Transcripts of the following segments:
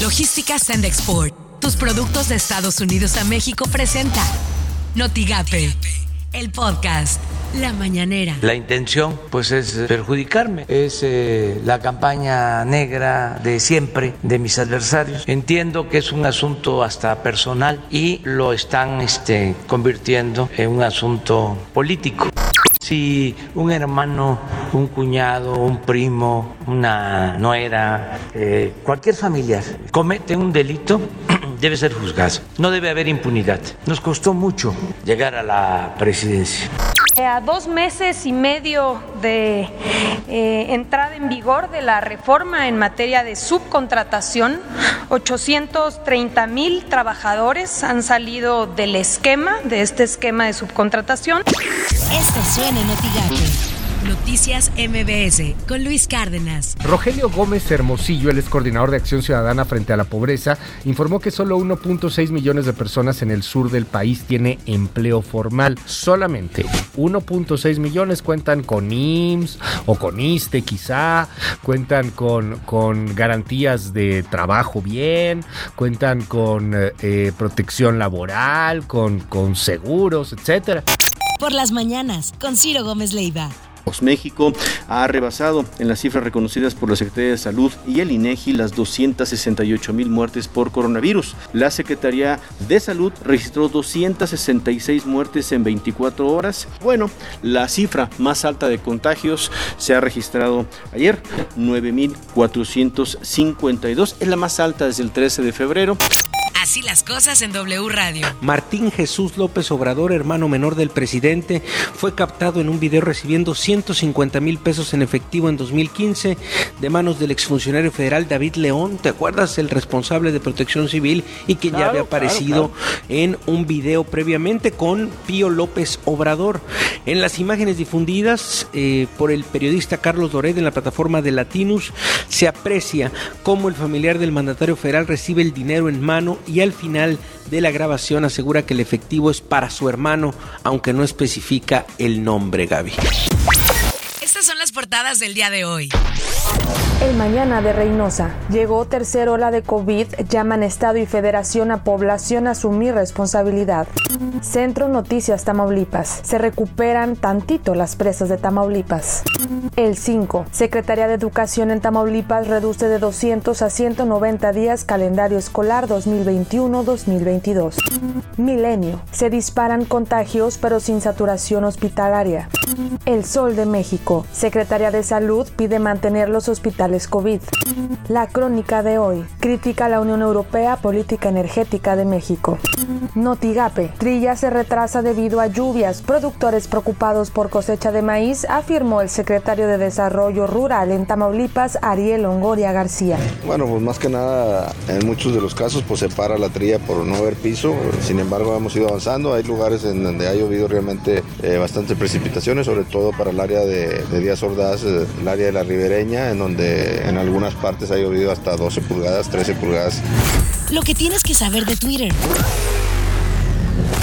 Logística Send Export. Tus productos de Estados Unidos a México presenta Notigape, el podcast. La mañanera. La intención, pues, es perjudicarme. Es eh, la campaña negra de siempre de mis adversarios. Entiendo que es un asunto hasta personal y lo están este, convirtiendo en un asunto político. Si un hermano, un cuñado, un primo, una nuera, eh, cualquier familiar comete un delito, debe ser juzgado. No debe haber impunidad. Nos costó mucho llegar a la presidencia. A dos meses y medio de eh, entrada en vigor de la reforma en materia de subcontratación, 830 mil trabajadores han salido del esquema, de este esquema de subcontratación. Esto suena en Notigape. Noticias MBS con Luis Cárdenas. Rogelio Gómez Hermosillo, el ex coordinador de Acción Ciudadana frente a la pobreza, informó que solo 1.6 millones de personas en el sur del país tiene empleo formal. Solamente 1.6 millones cuentan con IMSS o con ISTE quizá, cuentan con, con garantías de trabajo bien, cuentan con eh, protección laboral, con, con seguros, etcétera. Por las mañanas, con Ciro Gómez Leiva. México ha rebasado en las cifras reconocidas por la Secretaría de Salud y el INEGI las 268 mil muertes por coronavirus. La Secretaría de Salud registró 266 muertes en 24 horas. Bueno, la cifra más alta de contagios se ha registrado ayer, 9.452. Es la más alta desde el 13 de febrero. Así las cosas en W Radio. Martín Jesús López Obrador, hermano menor del presidente, fue captado en un video recibiendo 150 mil pesos en efectivo en 2015 de manos del exfuncionario federal David León. ¿Te acuerdas? El responsable de protección civil y que ya había aparecido en un video previamente con Pío López Obrador. En las imágenes difundidas eh, por el periodista Carlos Dored en la plataforma de Latinus, se aprecia cómo el familiar del mandatario federal recibe el dinero en mano y al final de la grabación asegura que el efectivo es para su hermano, aunque no especifica el nombre, Gaby. Estas son las portadas del día de hoy. El mañana de Reynosa. Llegó tercera ola de COVID, llaman Estado y Federación a población a asumir responsabilidad. Centro Noticias Tamaulipas. Se recuperan tantito las presas de Tamaulipas. El 5. Secretaría de Educación en Tamaulipas reduce de 200 a 190 días calendario escolar 2021-2022. Milenio. Se disparan contagios pero sin saturación hospitalaria. El Sol de México. Secretaría de Salud pide mantener los hospitales COVID. La crónica de hoy. Critica a la Unión Europea Política Energética de México. Notigape. Trilla se retrasa debido a lluvias. Productores preocupados por cosecha de maíz, afirmó el secretario de Desarrollo Rural en Tamaulipas, Ariel Longoria García. Bueno, pues más que nada, en muchos de los casos, pues se para la trilla por no haber piso. Sin embargo, hemos ido avanzando. Hay lugares en donde ha llovido realmente eh, bastantes precipitaciones, sobre todo para el área de, de Díaz Ordaz, eh, el área de la ribereña, en donde en algunas partes ha llovido hasta 12 pulgadas, 13 pulgadas. Lo que tienes que saber de Twitter.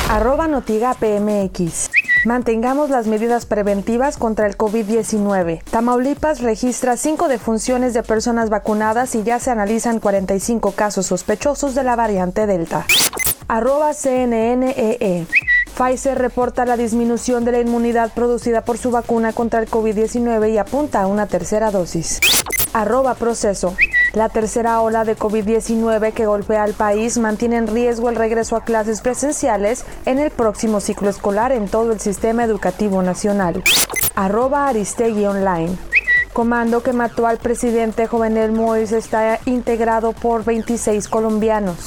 Arroba NotigaPMX. Mantengamos las medidas preventivas contra el COVID-19. Tamaulipas registra cinco defunciones de personas vacunadas y ya se analizan 45 casos sospechosos de la variante Delta. Arroba CNNEE. Pfizer reporta la disminución de la inmunidad producida por su vacuna contra el COVID-19 y apunta a una tercera dosis. Arroba proceso. La tercera ola de COVID-19 que golpea al país mantiene en riesgo el regreso a clases presenciales en el próximo ciclo escolar en todo el sistema educativo nacional. Arroba Aristegui Online. Comando que mató al presidente Jovenel Mois está integrado por 26 colombianos.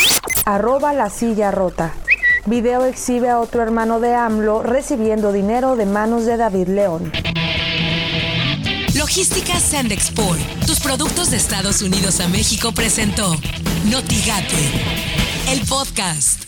Arroba La Silla Rota. Video exhibe a otro hermano de AMLO recibiendo dinero de manos de David León. Logística Send Export. Tus productos de Estados Unidos a México presentó Notigate, el podcast.